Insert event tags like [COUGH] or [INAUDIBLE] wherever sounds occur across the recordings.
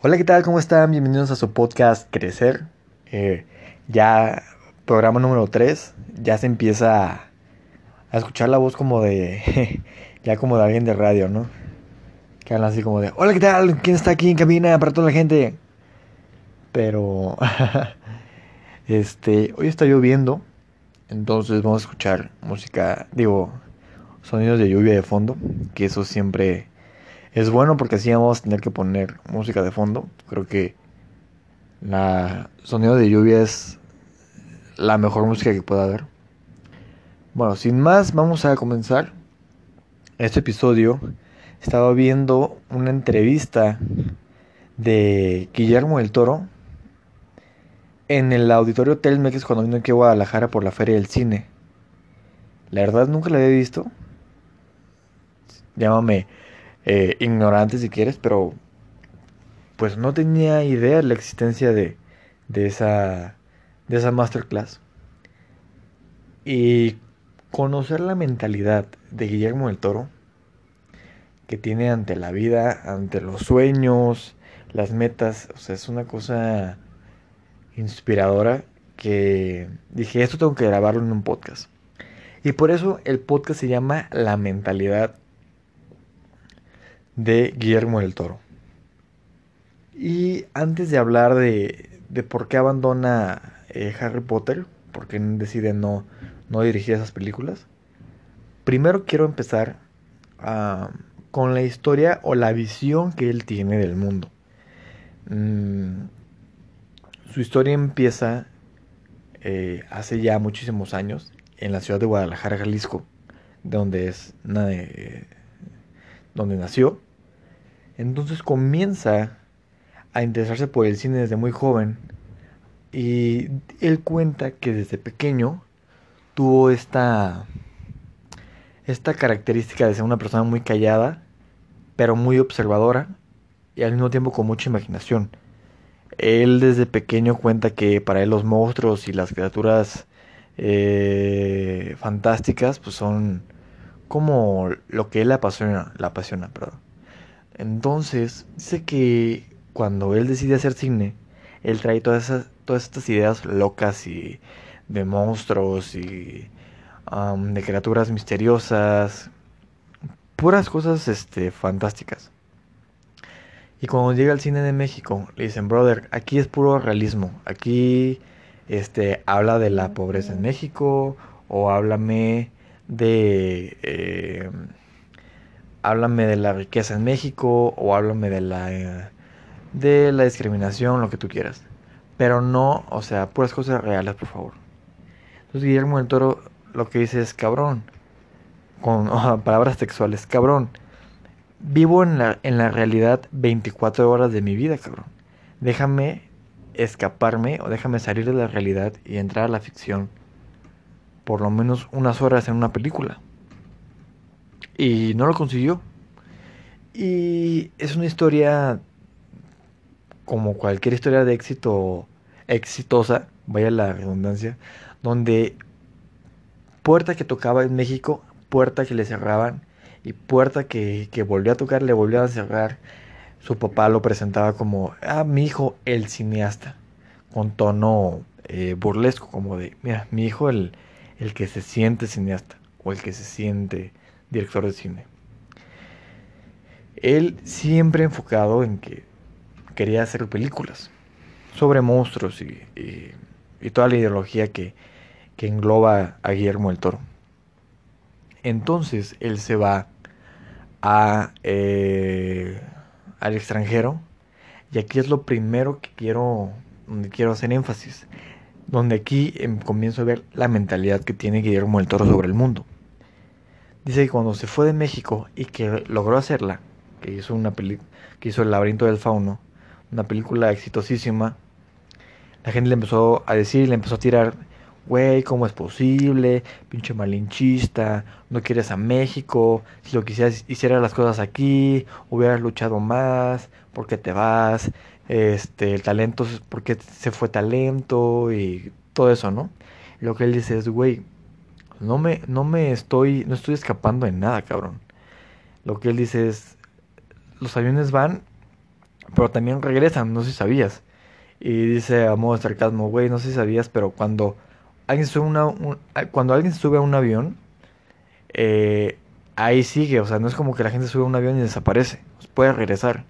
Hola, ¿qué tal? ¿Cómo están? Bienvenidos a su podcast Crecer. Eh, ya programa número 3. Ya se empieza a, escuchar la voz como de... [LAUGHS] ya como de alguien de radio, ¿no? Que hablan así como de... Hola, ¿qué tal? ¿Quién está aquí en cabina para toda la gente? Pero... [LAUGHS] este... Hoy está lloviendo. Entonces vamos a escuchar música... Digo... Sonidos de lluvia de fondo. Que eso siempre es bueno porque así vamos a tener que poner música de fondo. Creo que la sonido de lluvia es la mejor música que pueda haber. Bueno, sin más, vamos a comenzar este episodio. Estaba viendo una entrevista de Guillermo del Toro en el auditorio Telmex cuando vino aquí a Guadalajara por la Feria del Cine. La verdad nunca la había visto. Llámame eh, ignorante si quieres, pero pues no tenía idea de la existencia de, de, esa, de esa masterclass. Y conocer la mentalidad de Guillermo del Toro, que tiene ante la vida, ante los sueños, las metas, o sea, es una cosa inspiradora que dije, esto tengo que grabarlo en un podcast. Y por eso el podcast se llama La mentalidad de Guillermo del Toro. Y antes de hablar de, de por qué abandona eh, Harry Potter, por qué decide no, no dirigir esas películas, primero quiero empezar con la historia o la visión que él tiene del mundo. Mm, su historia empieza eh, hace ya muchísimos años en la ciudad de Guadalajara, Jalisco, donde es eh, donde nació entonces comienza a interesarse por el cine desde muy joven y él cuenta que desde pequeño tuvo esta esta característica de ser una persona muy callada, pero muy observadora y al mismo tiempo con mucha imaginación. Él desde pequeño cuenta que para él los monstruos y las criaturas eh, fantásticas pues son como lo que él apasiona, la apasiona, perdón. Entonces, dice que cuando él decide hacer cine, él trae todas, esas, todas estas ideas locas y de monstruos y de criaturas misteriosas, puras cosas este, fantásticas. Y cuando llega al cine de México, le dicen, brother, aquí es puro realismo, aquí este, habla de la pobreza en México o háblame de... Eh, háblame de la riqueza en México o háblame de la, eh, de la discriminación, lo que tú quieras. Pero no, o sea, puras cosas reales, por favor. Entonces Guillermo del Toro lo que dice es, cabrón, con [LAUGHS] palabras textuales, cabrón, vivo en la, en la realidad 24 horas de mi vida, cabrón. Déjame escaparme o déjame salir de la realidad y entrar a la ficción por lo menos unas horas en una película. Y no lo consiguió. Y es una historia como cualquier historia de éxito exitosa, vaya la redundancia, donde puerta que tocaba en México, puerta que le cerraban y puerta que, que volvió a tocar, le volvió a cerrar. Su papá lo presentaba como, ah, mi hijo, el cineasta, con tono eh, burlesco, como de, mira, mi hijo, el, el que se siente cineasta, o el que se siente director de cine. Él siempre enfocado en que quería hacer películas sobre monstruos y, toda la ideología que, engloba a Guillermo del Toro. Entonces él se va a, eh, al extranjero y aquí es lo primero que quiero, quiero hacer énfasis, donde aquí em, comienzo a ver la mentalidad que tiene Guillermo del Toro sobre el mundo. Dice que cuando se fue de México y que logró hacerla, que hizo una que hizo El laberinto del fauno, una película exitosísima, la gente le empezó a decir, le empezó a tirar, güey, ¿cómo es posible? Pinche malinchista, no quieres a México, si lo quisieras, hicieras las cosas aquí, hubieras luchado más, ¿por qué te vas? Este, el talento, ¿por qué se fue talento? Y todo eso, ¿no? lo que él dice es, güey, no me, no me estoy, no estoy escapando de nada, cabrón. Lo que él dice es, los aviones van Pero también regresan, no sé si sabías. Y dice a modo de sarcasmo, güey, no sé si sabías, pero cuando alguien sube, una, cuando alguien sube a un avión, eh, ahí sigue, o sea, no es como que la gente sube a un avión y desaparece, puede regresar.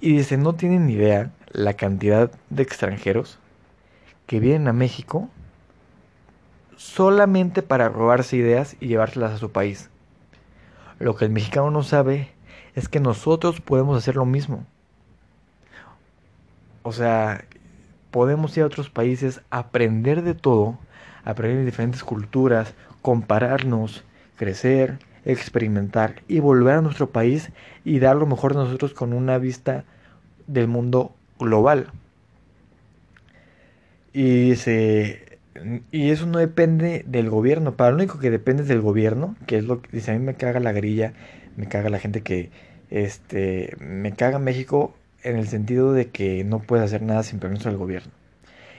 Y dice, no tienen ni idea la cantidad de extranjeros que vienen a México solamente para robarse ideas y llevárselas a su país. Lo que el mexicano no sabe es que nosotros podemos hacer lo mismo. O sea, podemos ir a otros países, aprender de todo, aprender de diferentes culturas, compararnos, crecer, experimentar y volver a nuestro país y dar lo mejor de nosotros con una vista del mundo global. Y dice, y eso no depende del gobierno. Para lo único que depende es del gobierno, que es lo que dice, a mí me caga la grilla, me caga la gente que, este, me caga México en el sentido de que no puede hacer nada sin permiso del gobierno.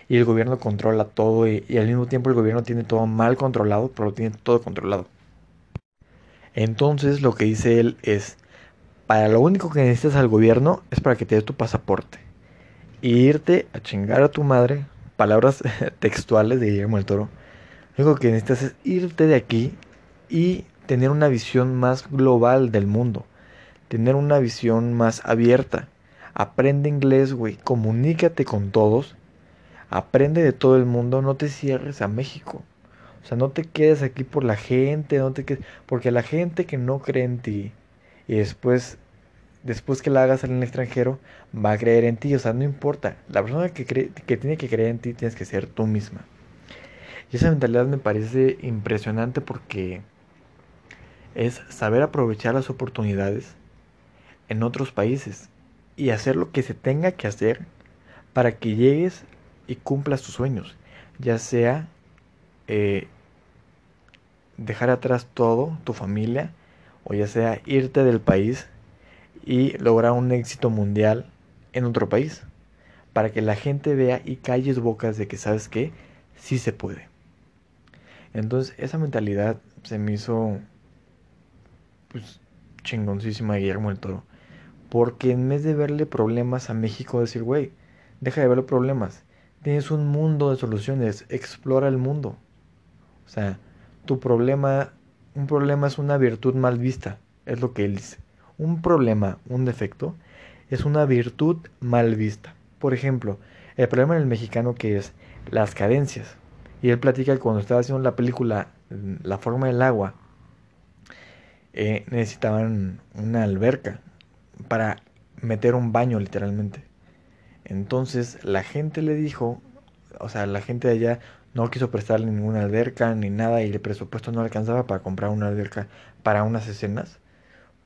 Y el gobierno controla todo y, y al mismo tiempo el gobierno tiene todo mal controlado, pero lo tiene todo controlado. Entonces lo que dice él es, para lo único que necesitas al gobierno es para que te dé tu pasaporte. Y irte a chingar a tu madre, palabras [LAUGHS] textuales de Guillermo del Toro. Lo único que necesitas es irte de aquí y tener una visión más global del mundo. Tener una visión más abierta. Aprende inglés, güey. Comunícate con todos. Aprende de todo el mundo. No te cierres a México. O sea, no te quedes aquí por la gente, no te quedes, porque la gente que no cree en ti y después después que la hagas en el extranjero va a creer en ti, o sea, no importa, la persona que que tiene que creer en ti tienes que ser tú misma. Y esa mentalidad me parece impresionante porque es saber aprovechar las oportunidades en otros países y hacer lo que se tenga que hacer para que llegues y cumplas tus sueños, ya sea eh, dejar atrás todo, tu familia, o ya sea irte del país y lograr un éxito mundial en otro país, para que la gente vea y calles bocas de que sabes que sí se puede. Entonces esa mentalidad se me hizo pues chingoncísima Guillermo el Toro. Porque en vez de verle problemas a México, decir, güey, deja de verle problemas. Tienes un mundo de soluciones, explora el mundo. O sea, tu problema, un problema es una virtud mal vista, es lo que él dice. Un problema, un defecto, es una virtud mal vista. Por ejemplo, el problema en el mexicano que es las cadencias. Y él platica que cuando estaba haciendo la película La forma del agua, eh, necesitaban una alberca para meter un baño literalmente. Entonces la gente le dijo, o sea, la gente de allá no quiso prestarle ninguna alberca ni nada y el presupuesto no alcanzaba para comprar una alberca para unas escenas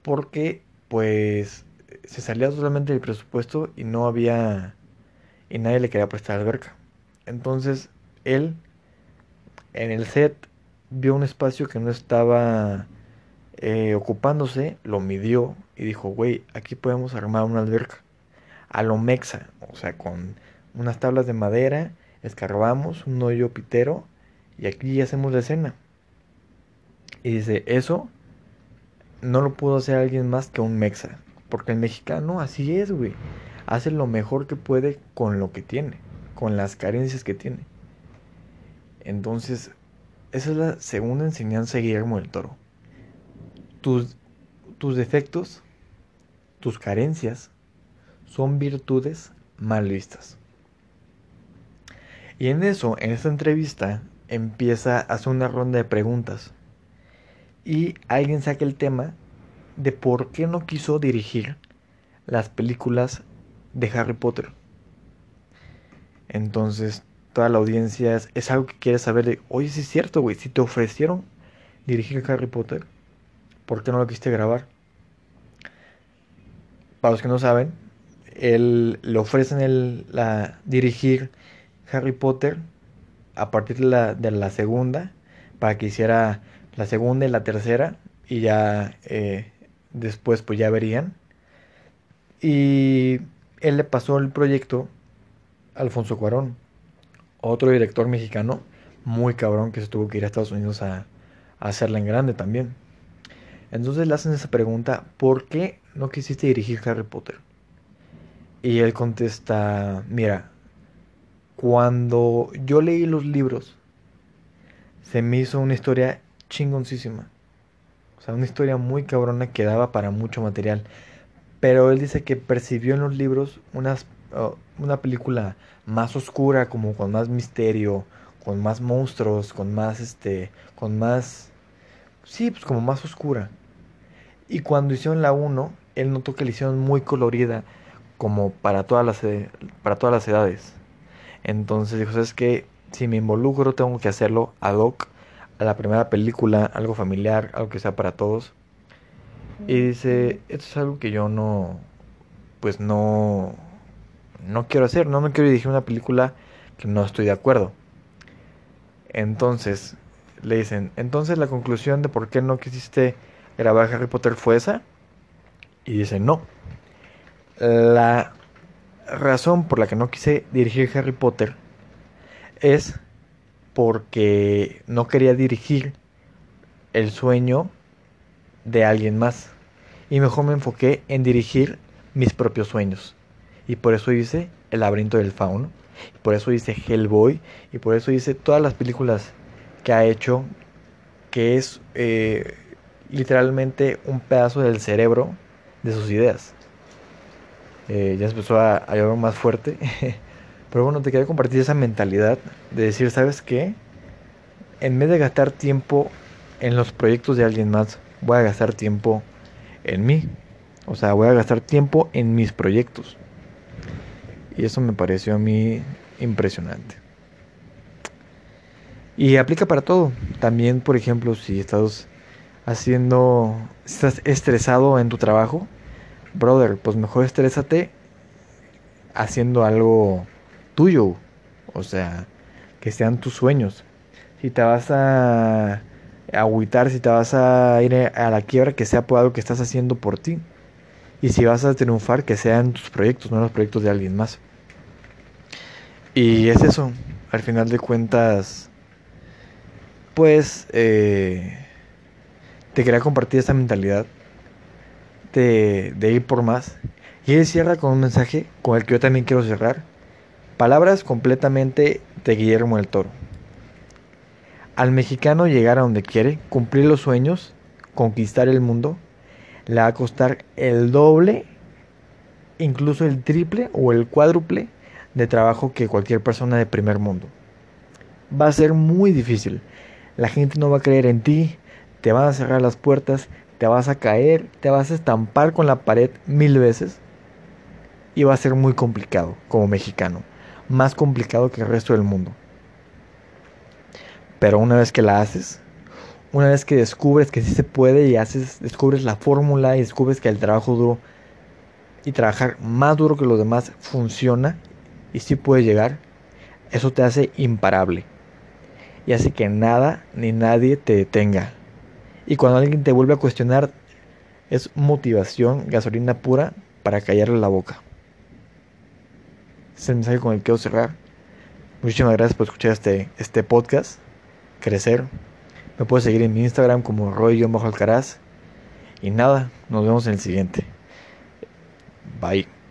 porque pues se salía totalmente del presupuesto y no había y nadie le quería prestar alberca entonces él en el set vio un espacio que no estaba eh, ocupándose lo midió y dijo güey aquí podemos armar una alberca a lo mexa o sea con unas tablas de madera escarbamos un hoyo pitero y aquí hacemos la escena. Y dice, eso no lo pudo hacer alguien más que un mexa. Porque el mexicano así es, güey. Hace lo mejor que puede con lo que tiene, con las carencias que tiene. Entonces, esa es la segunda enseñanza de Guillermo del Toro. Tus, tus defectos, tus carencias, son virtudes mal vistas. Y en eso, en esta entrevista, empieza a hacer una ronda de preguntas. Y alguien saca el tema de por qué no quiso dirigir las películas de Harry Potter. Entonces, toda la audiencia es, algo que quiere saber de, oye, si es cierto, güey, si te ofrecieron dirigir Harry Potter, ¿por qué no lo quisiste grabar? Para los que no saben, él le ofrecen el, la, dirigir Harry Potter a partir de la, de la segunda, para que hiciera la segunda y la tercera, y ya eh, después pues ya verían. Y él le pasó el proyecto a Alfonso Cuarón, otro director mexicano muy cabrón que se tuvo que ir a Estados Unidos a, a hacerla en grande también. Entonces le hacen esa pregunta, ¿por qué no quisiste dirigir Harry Potter? Y él contesta, mira, cuando yo leí los libros, se me hizo una historia chingoncísima. O sea, una historia muy cabrona que daba para mucho material. Pero él dice que percibió en los libros una película más oscura, como con más misterio, con más monstruos, con más este, con más sí, pues como más oscura. Y cuando hicieron la 1, él notó que la hicieron muy colorida, como para todas las, para todas las edades. Entonces dijo, ¿sabes qué? Si me involucro, tengo que hacerlo ad hoc a la primera película, algo familiar, algo que sea para todos. Y dice, esto es algo que yo no, pues no, no quiero hacer, no me quiero dirigir una película que no estoy de acuerdo. Entonces, le dicen, entonces la conclusión de por qué no quisiste grabar Harry Potter fue esa. Y dice, no. La razón por la que no quise dirigir Harry Potter es porque no quería dirigir el sueño de alguien más. Y mejor me enfoqué en dirigir mis propios sueños. Y por eso hice El laberinto del fauno. Y por eso hice Hellboy. Y por eso hice todas las películas que ha hecho. Que es eh, literalmente un pedazo del cerebro de sus ideas. Eh, ya empezó a, a llover más fuerte. [LAUGHS] Pero bueno, te quería compartir esa mentalidad de decir, ¿sabes qué? En vez de gastar tiempo en los proyectos de alguien más, voy a gastar tiempo en mí. O sea, voy a gastar tiempo en mis proyectos. Y eso me pareció a mí impresionante. Y aplica para todo. También, por ejemplo, si estás haciendo, estás estresado en tu trabajo, brother, pues mejor estrésate haciendo algo tuyo. O sea, que sean tus sueños. Si te vas a agüitar, si te vas a ir a la quiebra, que sea por algo que estás haciendo por ti. Y si vas a triunfar, que sean tus proyectos, no los proyectos de alguien más. Y es eso, al final de cuentas, pues eh, te quería compartir esta mentalidad de, de ir por más. Y él cierra con un mensaje con el que yo también quiero cerrar. Palabras completamente de Guillermo del Toro. Al mexicano llegar a donde quiere, cumplir los sueños, conquistar el mundo, le va a costar el doble, incluso el triple o el cuádruple de trabajo que cualquier persona de primer mundo. Va a ser muy difícil. La gente no va a creer en ti, te van a cerrar las puertas, te vas a caer, te vas a estampar con la pared mil veces y va a ser muy complicado como mexicano, más complicado que el resto del mundo. Pero una vez que la haces, una vez que descubres que sí se puede y haces, descubres la fórmula y descubres que el trabajo duro y trabajar más duro que los demás funciona y sí puede llegar, eso te hace imparable y hace que nada ni nadie te detenga. Y cuando alguien te vuelve a cuestionar, es motivación, gasolina pura para callarle la boca. Es el mensaje con el que quiero cerrar. Muchísimas gracias por escuchar este, este podcast. Crecer. Me puedes seguir en mi Instagram como Roy-Alcaraz. Y nada, nos vemos en el siguiente. Bye.